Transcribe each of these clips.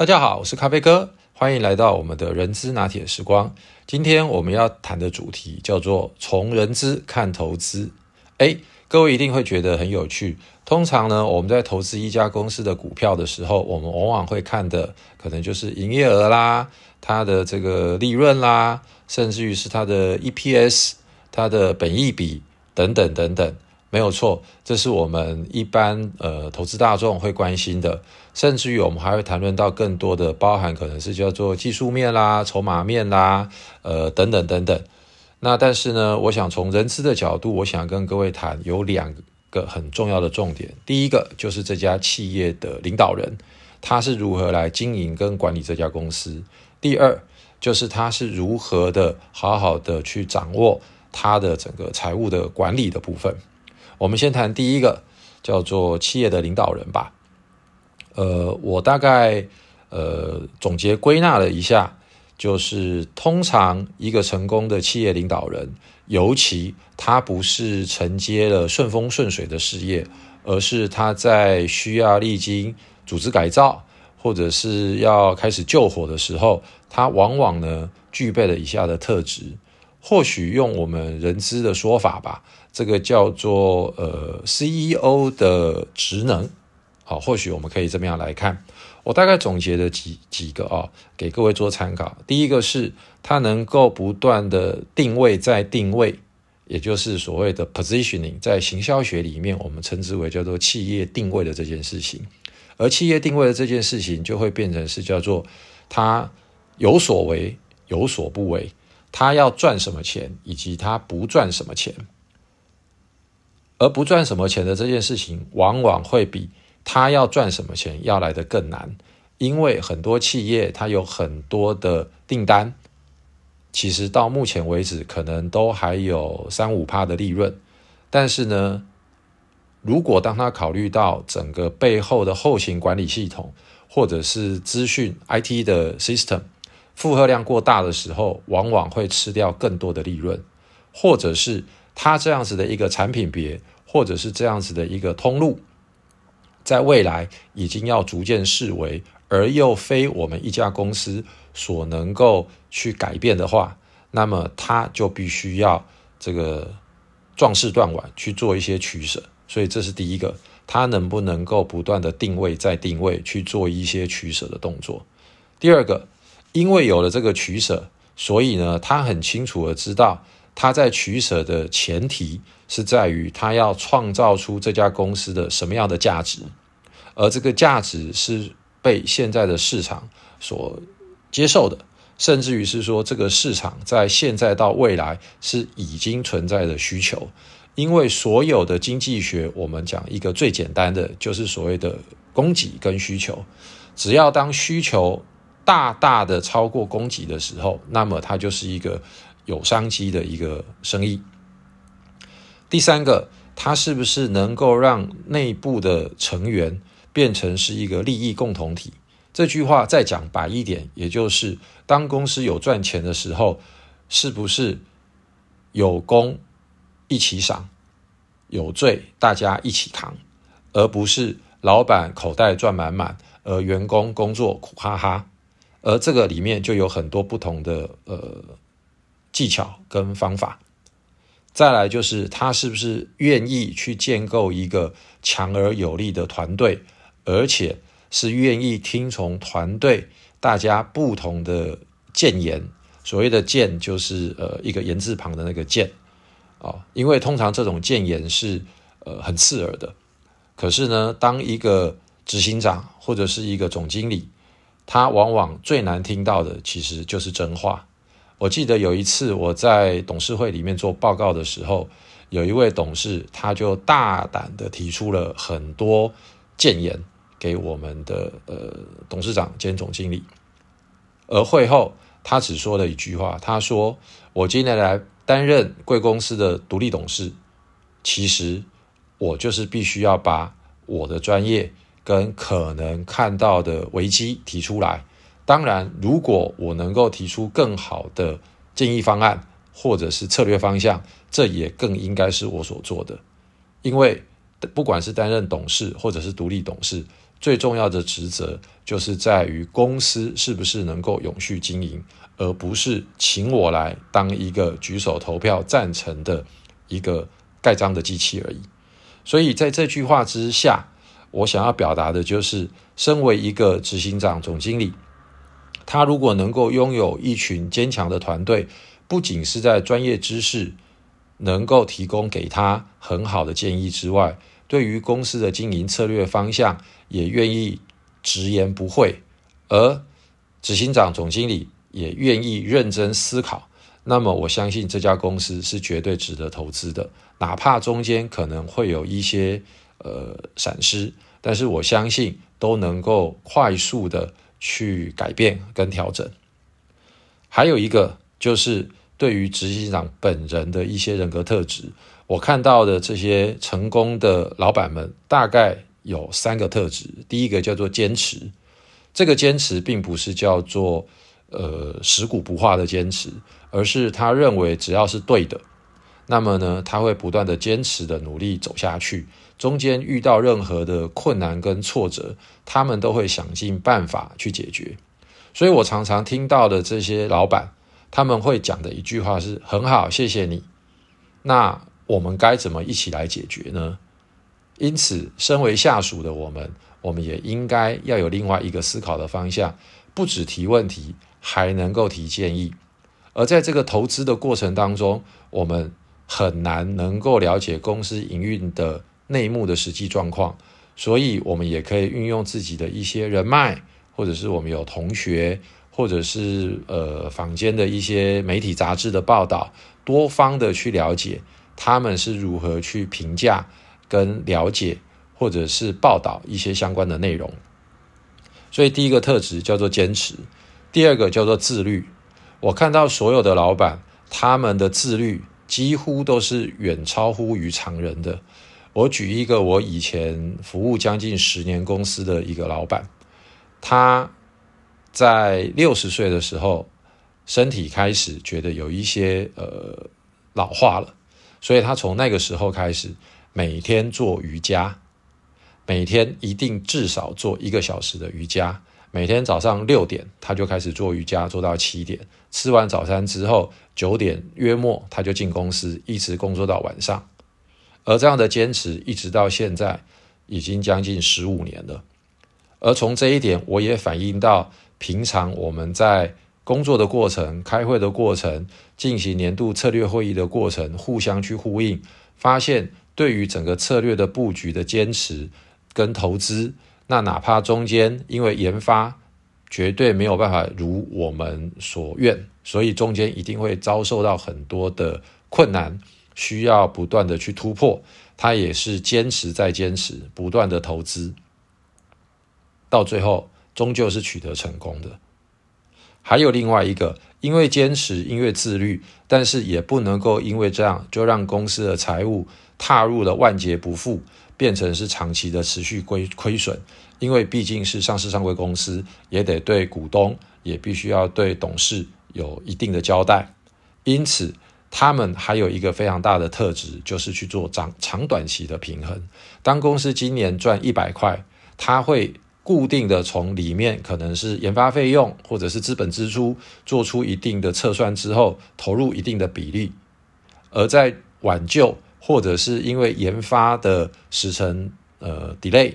大家好，我是咖啡哥，欢迎来到我们的人资拿铁时光。今天我们要谈的主题叫做从人资看投资。诶，各位一定会觉得很有趣。通常呢，我们在投资一家公司的股票的时候，我们往往会看的可能就是营业额啦，它的这个利润啦，甚至于是它的 EPS、它的本益比等等等等。没有错，这是我们一般呃投资大众会关心的，甚至于我们还会谈论到更多的，包含可能是叫做技术面啦、筹码面啦，呃等等等等。那但是呢，我想从人资的角度，我想跟各位谈有两个很重要的重点。第一个就是这家企业的领导人他是如何来经营跟管理这家公司；第二就是他是如何的好好的去掌握他的整个财务的管理的部分。我们先谈第一个，叫做企业的领导人吧。呃，我大概呃总结归纳了一下，就是通常一个成功的企业领导人，尤其他不是承接了顺风顺水的事业，而是他在需要历经组织改造，或者是要开始救火的时候，他往往呢具备了以下的特质。或许用我们人资的说法吧。这个叫做呃 CEO 的职能，好，或许我们可以这么样来看。我大概总结的几几个啊，给各位做参考。第一个是它能够不断的定位再定位，也就是所谓的 positioning，在行销学里面我们称之为叫做企业定位的这件事情。而企业定位的这件事情就会变成是叫做它有所为有所不为，他要赚什么钱，以及他不赚什么钱。而不赚什么钱的这件事情，往往会比他要赚什么钱要来得更难，因为很多企业它有很多的订单，其实到目前为止可能都还有三五趴的利润，但是呢，如果当他考虑到整个背后的后勤管理系统或者是资讯 IT 的 system 负荷量过大的时候，往往会吃掉更多的利润，或者是他这样子的一个产品别。或者是这样子的一个通路，在未来已经要逐渐视为，而又非我们一家公司所能够去改变的话，那么它就必须要这个壮士断腕去做一些取舍。所以这是第一个，它能不能够不断的定位再定位去做一些取舍的动作。第二个，因为有了这个取舍，所以呢，他很清楚的知道。他在取舍的前提是在于他要创造出这家公司的什么样的价值，而这个价值是被现在的市场所接受的，甚至于是说这个市场在现在到未来是已经存在的需求。因为所有的经济学，我们讲一个最简单的，就是所谓的供给跟需求。只要当需求大大的超过供给的时候，那么它就是一个。有商机的一个生意。第三个，它是不是能够让内部的成员变成是一个利益共同体？这句话再讲白一点，也就是当公司有赚钱的时候，是不是有功一起赏，有罪大家一起扛，而不是老板口袋赚满满，而员工工作苦哈哈。而这个里面就有很多不同的呃。技巧跟方法，再来就是他是不是愿意去建构一个强而有力的团队，而且是愿意听从团队大家不同的谏言。所谓的谏就是呃一个言字旁的那个谏啊，因为通常这种谏言是呃很刺耳的。可是呢，当一个执行长或者是一个总经理，他往往最难听到的其实就是真话。我记得有一次我在董事会里面做报告的时候，有一位董事他就大胆的提出了很多谏言给我们的呃董事长兼总经理，而会后他只说了一句话，他说：“我今天来担任贵公司的独立董事，其实我就是必须要把我的专业跟可能看到的危机提出来。”当然，如果我能够提出更好的建议方案或者是策略方向，这也更应该是我所做的。因为不管是担任董事或者是独立董事，最重要的职责就是在于公司是不是能够永续经营，而不是请我来当一个举手投票赞成的一个盖章的机器而已。所以在这句话之下，我想要表达的就是，身为一个执行长、总经理，他如果能够拥有一群坚强的团队，不仅是在专业知识能够提供给他很好的建议之外，对于公司的经营策略方向也愿意。直言不讳，而执行长、总经理也愿意认真思考，那么我相信这家公司是绝对值得投资的，哪怕中间可能会有一些呃闪失，但是我相信都能够快速的去改变跟调整。还有一个就是对于执行长本人的一些人格特质，我看到的这些成功的老板们大概。有三个特质，第一个叫做坚持，这个坚持并不是叫做呃食古不化的坚持，而是他认为只要是对的，那么呢他会不断的坚持的努力走下去，中间遇到任何的困难跟挫折，他们都会想尽办法去解决。所以我常常听到的这些老板，他们会讲的一句话是很好，谢谢你。那我们该怎么一起来解决呢？因此，身为下属的我们，我们也应该要有另外一个思考的方向，不只提问题，还能够提建议。而在这个投资的过程当中，我们很难能够了解公司营运的内幕的实际状况，所以我们也可以运用自己的一些人脉，或者是我们有同学，或者是呃坊间的一些媒体杂志的报道，多方的去了解他们是如何去评价。跟了解或者是报道一些相关的内容，所以第一个特质叫做坚持，第二个叫做自律。我看到所有的老板，他们的自律几乎都是远超乎于常人的。我举一个我以前服务将近十年公司的一个老板，他在六十岁的时候，身体开始觉得有一些呃老化了，所以他从那个时候开始。每天做瑜伽，每天一定至少做一个小时的瑜伽。每天早上六点他就开始做瑜伽，做到七点。吃完早餐之后，九点约末他就进公司，一直工作到晚上。而这样的坚持一直到现在，已经将近十五年了。而从这一点，我也反映到平常我们在工作的过程、开会的过程、进行年度策略会议的过程，互相去呼应，发现。对于整个策略的布局的坚持跟投资，那哪怕中间因为研发绝对没有办法如我们所愿，所以中间一定会遭受到很多的困难，需要不断的去突破。他也是坚持再坚持，不断的投资，到最后终究是取得成功的。还有另外一个，因为坚持，因为自律，但是也不能够因为这样就让公司的财务。踏入了万劫不复，变成是长期的持续亏亏损，因为毕竟是上市上柜公司，也得对股东，也必须要对董事有一定的交代。因此，他们还有一个非常大的特质，就是去做长长短期的平衡。当公司今年赚一百块，他会固定的从里面可能是研发费用或者是资本支出做出一定的测算之后，投入一定的比例，而在挽救。或者是因为研发的时程呃 delay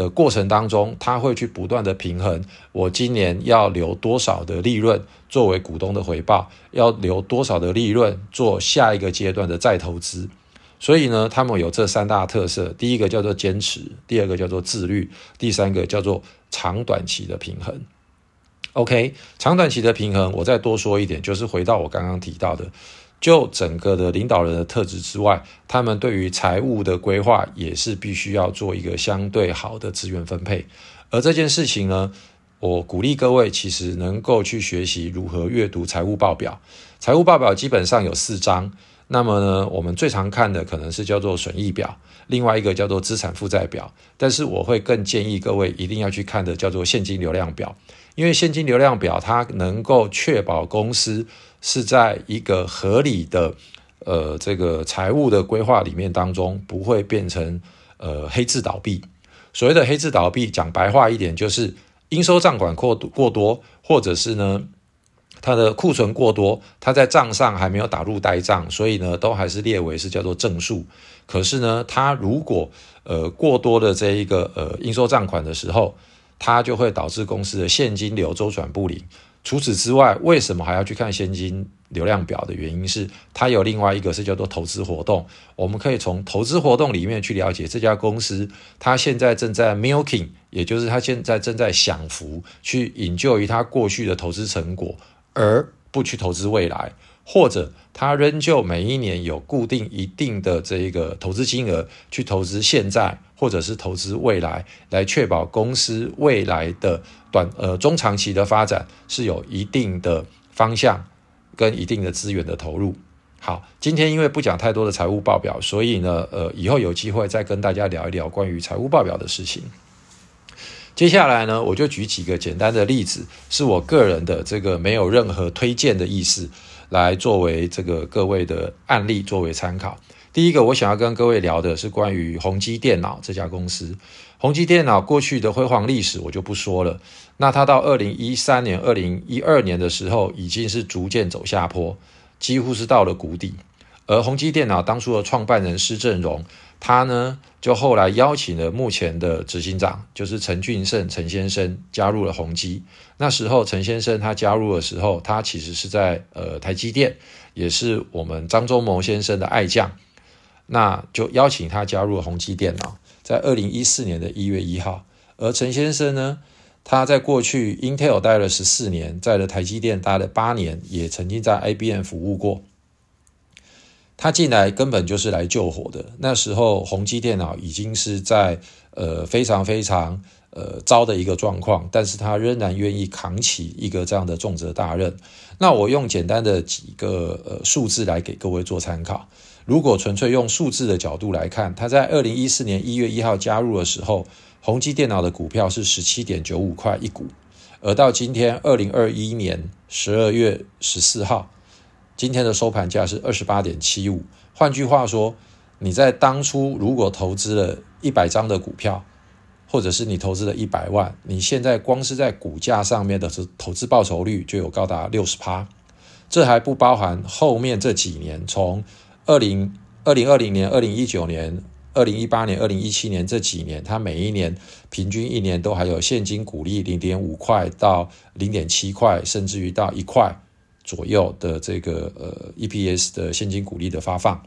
的过程当中，他会去不断的平衡，我今年要留多少的利润作为股东的回报，要留多少的利润做下一个阶段的再投资。所以呢，他们有这三大特色：第一个叫做坚持，第二个叫做自律，第三个叫做长短期的平衡。OK，长短期的平衡，我再多说一点，就是回到我刚刚提到的。就整个的领导人的特质之外，他们对于财务的规划也是必须要做一个相对好的资源分配。而这件事情呢，我鼓励各位其实能够去学习如何阅读财务报表。财务报表基本上有四章，那么呢，我们最常看的可能是叫做损益表，另外一个叫做资产负债表。但是我会更建议各位一定要去看的叫做现金流量表，因为现金流量表它能够确保公司。是在一个合理的呃这个财务的规划里面当中，不会变成呃黑字倒闭。所谓的黑字倒闭，讲白话一点就是应收账款过过多，或者是呢它的库存过多，它在账上还没有打入呆账，所以呢都还是列为是叫做正数。可是呢，它如果呃过多的这一个呃应收账款的时候，它就会导致公司的现金流周转不灵。除此之外，为什么还要去看现金流量表的原因是，它有另外一个是叫做投资活动。我们可以从投资活动里面去了解这家公司，它现在正在 milking，也就是它现在正在享福，去引咎于它过去的投资成果，而不去投资未来。或者他仍旧每一年有固定一定的这一个投资金额去投资现在，或者是投资未来，来确保公司未来的短呃中长期的发展是有一定的方向跟一定的资源的投入。好，今天因为不讲太多的财务报表，所以呢呃以后有机会再跟大家聊一聊关于财务报表的事情。接下来呢我就举几个简单的例子，是我个人的这个没有任何推荐的意思。来作为这个各位的案例作为参考。第一个，我想要跟各位聊的是关于宏基电脑这家公司。宏基电脑过去的辉煌历史我就不说了。那它到二零一三年、二零一二年的时候，已经是逐渐走下坡，几乎是到了谷底。而宏基电脑当初的创办人施正荣。他呢，就后来邀请了目前的执行长，就是陈俊胜陈先生加入了宏基。那时候陈先生他加入的时候，他其实是在呃台积电，也是我们张忠谋先生的爱将。那就邀请他加入宏基电脑，在二零一四年的一月一号。而陈先生呢，他在过去 Intel 待了十四年，在了台积电待了八年，也曾经在 IBM 服务过。他进来根本就是来救火的。那时候宏基电脑已经是在呃非常非常呃糟的一个状况，但是他仍然愿意扛起一个这样的重责大任。那我用简单的几个呃数字来给各位做参考。如果纯粹用数字的角度来看，他在二零一四年一月一号加入的时候，宏基电脑的股票是十七点九五块一股，而到今天二零二一年十二月十四号。今天的收盘价是二十八点七五。换句话说，你在当初如果投资了一百张的股票，或者是你投资了一百万，你现在光是在股价上面的投资报酬率就有高达六十趴。这还不包含后面这几年，从二零二零二零年、二零一九年、二零一八年、二零一七年这几年，它每一年平均一年都还有现金股利零点五块到零点七块，甚至于到一块。左右的这个呃 EPS 的现金股利的发放，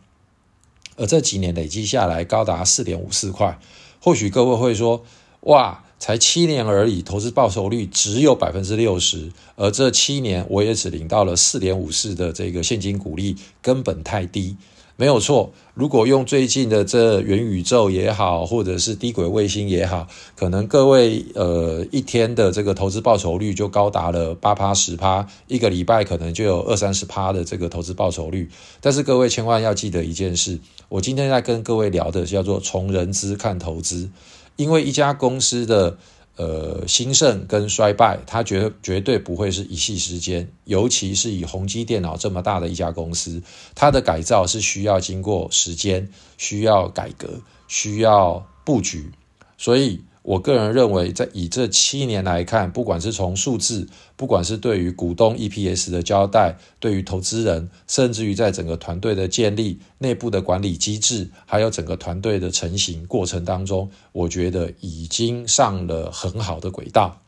而这几年累计下来高达四点五四块。或许各位会说，哇，才七年而已，投资报酬率只有百分之六十，而这七年我也只领到了四点五四的这个现金股利，根本太低。没有错，如果用最近的这元宇宙也好，或者是低轨卫星也好，可能各位呃一天的这个投资报酬率就高达了八趴十趴，一个礼拜可能就有二三十趴的这个投资报酬率。但是各位千万要记得一件事，我今天在跟各位聊的叫做从人资看投资，因为一家公司的。呃，兴盛跟衰败，它绝绝对不会是一夕之间，尤其是以宏基电脑这么大的一家公司，它的改造是需要经过时间，需要改革，需要布局，所以。我个人认为，在以这七年来看，不管是从数字，不管是对于股东 EPS 的交代，对于投资人，甚至于在整个团队的建立、内部的管理机制，还有整个团队的成型过程当中，我觉得已经上了很好的轨道。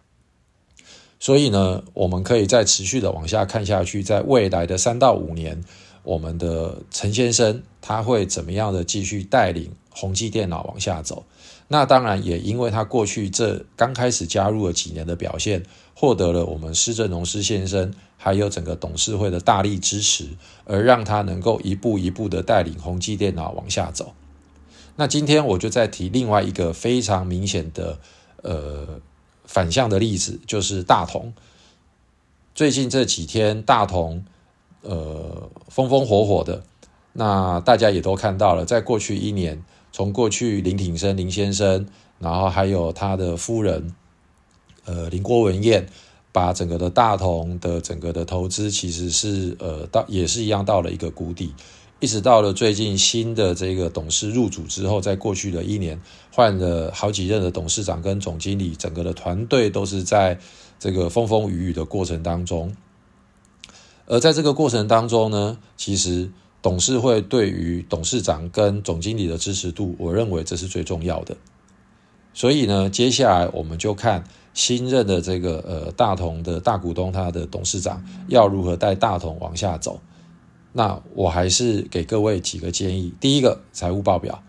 所以呢，我们可以再持续的往下看下去，在未来的三到五年，我们的陈先生他会怎么样的继续带领宏基电脑往下走？那当然也因为他过去这刚开始加入了几年的表现，获得了我们施正荣施先生还有整个董事会的大力支持，而让他能够一步一步的带领宏基电脑往下走。那今天我就再提另外一个非常明显的呃反向的例子，就是大同。最近这几天大同呃风风火火的，那大家也都看到了，在过去一年。从过去林挺生林先生，然后还有他的夫人，呃林郭文燕，把整个的大同的整个的投资其实是呃到也是一样到了一个谷底，一直到了最近新的这个董事入主之后，在过去的一年换了好几任的董事长跟总经理，整个的团队都是在这个风风雨雨的过程当中。而在这个过程当中呢，其实董事会对于董事长跟总经理的支持度，我认为这是最重要的。所以呢，接下来我们就看新任的这个呃大同的大股东，他的董事长要如何带大同往下走。那我还是给各位几个建议。第一个，财务报表。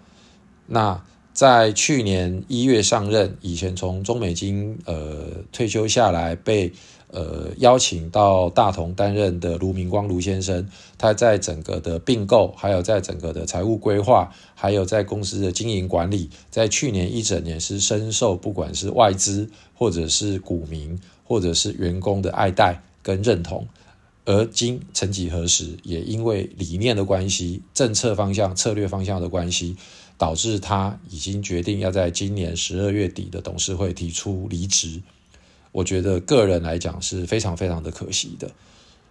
那在去年一月上任，以前从中美金呃退休下来被。呃，邀请到大同担任的卢明光卢先生，他在整个的并购，还有在整个的财务规划，还有在公司的经营管理，在去年一整年是深受不管是外资或者是股民或者是员工的爱戴跟认同。而今曾几何时，也因为理念的关系、政策方向、策略方向的关系，导致他已经决定要在今年十二月底的董事会提出离职。我觉得个人来讲是非常非常的可惜的。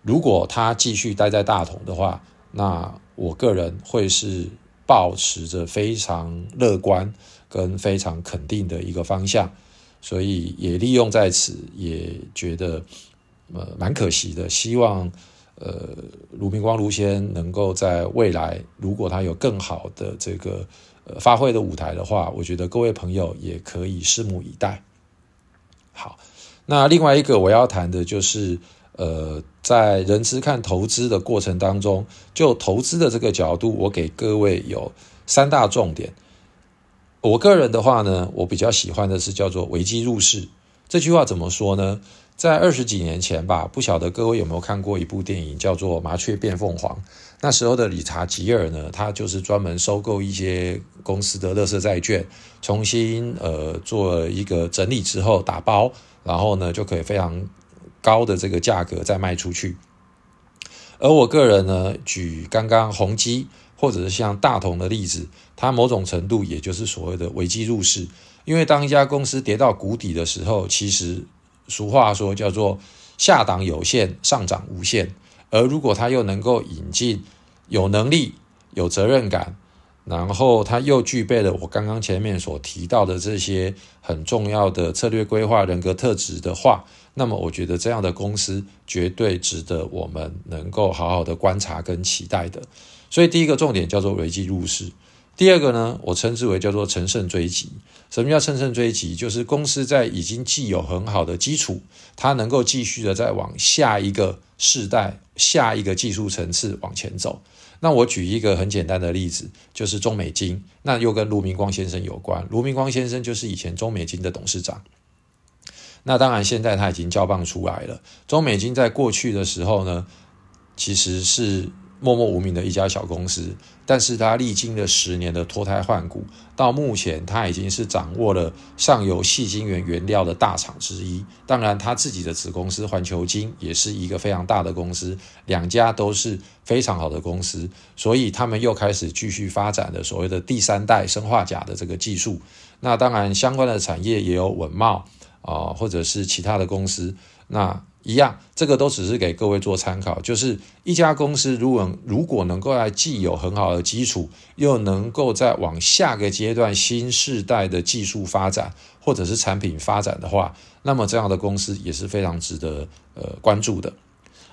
如果他继续待在大同的话，那我个人会是保持着非常乐观跟非常肯定的一个方向，所以也利用在此，也觉得呃蛮可惜的。希望呃卢明光卢先能够在未来，如果他有更好的这个呃发挥的舞台的话，我觉得各位朋友也可以拭目以待。好。那另外一个我要谈的就是，呃，在人资看投资的过程当中，就投资的这个角度，我给各位有三大重点。我个人的话呢，我比较喜欢的是叫做“危机入市”这句话怎么说呢？在二十几年前吧，不晓得各位有没有看过一部电影叫做《麻雀变凤凰》。那时候的理查吉尔呢，他就是专门收购一些公司的垃圾债券，重新呃做一个整理之后打包。然后呢，就可以非常高的这个价格再卖出去。而我个人呢，举刚刚宏基或者是像大同的例子，它某种程度也就是所谓的危机入市。因为当一家公司跌到谷底的时候，其实俗话说叫做下档有限，上涨无限。而如果它又能够引进有能力、有责任感。然后他又具备了我刚刚前面所提到的这些很重要的策略规划、人格特质的话，那么我觉得这样的公司绝对值得我们能够好好的观察跟期待的。所以第一个重点叫做危机入市，第二个呢，我称之为叫做乘胜追击。什么叫乘胜追击？就是公司在已经既有很好的基础，它能够继续的再往下一个世代、下一个技术层次往前走。那我举一个很简单的例子，就是中美金，那又跟卢明光先生有关。卢明光先生就是以前中美金的董事长。那当然，现在他已经交棒出来了。中美金在过去的时候呢，其实是。默默无名的一家小公司，但是它历经了十年的脱胎换骨，到目前它已经是掌握了上游细晶圆原料的大厂之一。当然，它自己的子公司环球晶也是一个非常大的公司，两家都是非常好的公司，所以他们又开始继续发展的所谓的第三代生化钾的这个技术。那当然，相关的产业也有稳茂啊，或者是其他的公司。那一样，这个都只是给各位做参考。就是一家公司，如果如果能够在既有很好的基础，又能够在往下个阶段新世代的技术发展或者是产品发展的话，那么这样的公司也是非常值得呃关注的。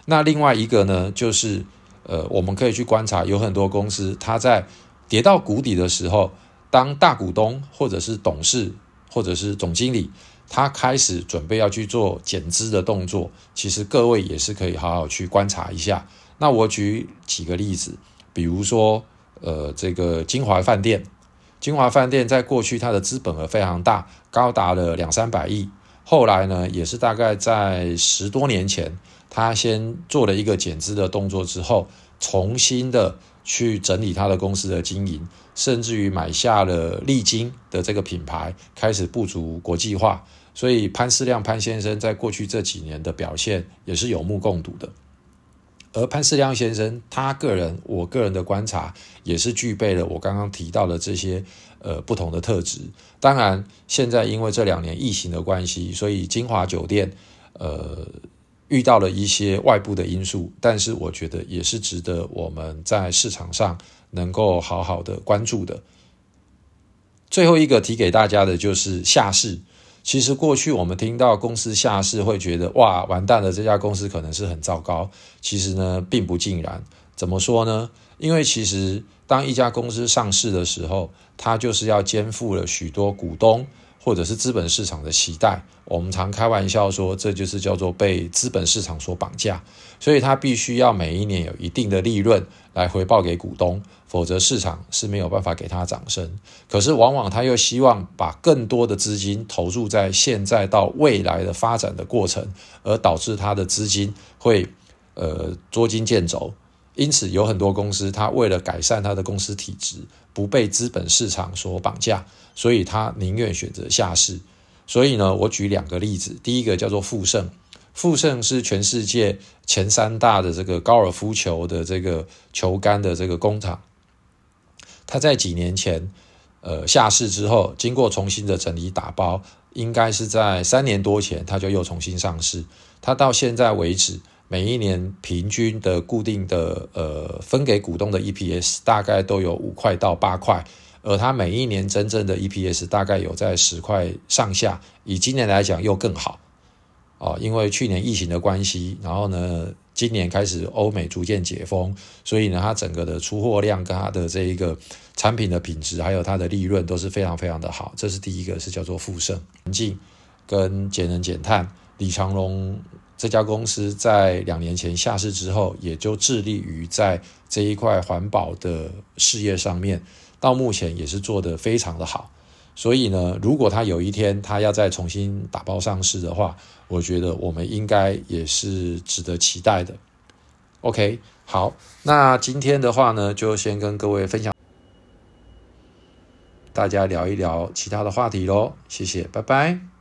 那另外一个呢，就是呃我们可以去观察，有很多公司它在跌到谷底的时候，当大股东或者是董事或者是总经理。他开始准备要去做减资的动作，其实各位也是可以好好去观察一下。那我举几个例子，比如说，呃，这个金华饭店，金华饭店在过去它的资本额非常大，高达了两三百亿。后来呢，也是大概在十多年前，他先做了一个减资的动作之后，重新的去整理他的公司的经营，甚至于买下了丽晶的这个品牌，开始布足国际化。所以潘思亮潘先生在过去这几年的表现也是有目共睹的，而潘思亮先生他个人，我个人的观察也是具备了我刚刚提到的这些呃不同的特质。当然，现在因为这两年疫情的关系，所以金华酒店呃遇到了一些外部的因素，但是我觉得也是值得我们在市场上能够好好的关注的。最后一个提给大家的就是下市。其实过去我们听到公司下市，会觉得哇完蛋了，这家公司可能是很糟糕。其实呢，并不尽然。怎么说呢？因为其实当一家公司上市的时候，它就是要肩负了许多股东。或者是资本市场的期待，我们常开玩笑说，这就是叫做被资本市场所绑架，所以它必须要每一年有一定的利润来回报给股东，否则市场是没有办法给他掌声。可是往往他又希望把更多的资金投入在现在到未来的发展的过程，而导致他的资金会呃捉襟见肘。因此，有很多公司，它为了改善它的公司体质，不被资本市场所绑架，所以它宁愿选择下市。所以呢，我举两个例子，第一个叫做富盛，富盛是全世界前三大的这个高尔夫球的这个球杆的这个工厂。它在几年前，呃，下市之后，经过重新的整理打包，应该是在三年多前，它就又重新上市。它到现在为止。每一年平均的固定的呃分给股东的 EPS 大概都有五块到八块，而它每一年真正的 EPS 大概有在十块上下。以今年来讲又更好哦，因为去年疫情的关系，然后呢今年开始欧美逐渐解封，所以呢它整个的出货量跟它的这一个产品的品质还有它的利润都是非常非常的好。这是第一个是叫做富盛环境跟节能减碳，李长龙。这家公司在两年前下市之后，也就致力于在这一块环保的事业上面，到目前也是做得非常的好。所以呢，如果他有一天他要再重新打包上市的话，我觉得我们应该也是值得期待的。OK，好，那今天的话呢，就先跟各位分享，大家聊一聊其他的话题喽。谢谢，拜拜。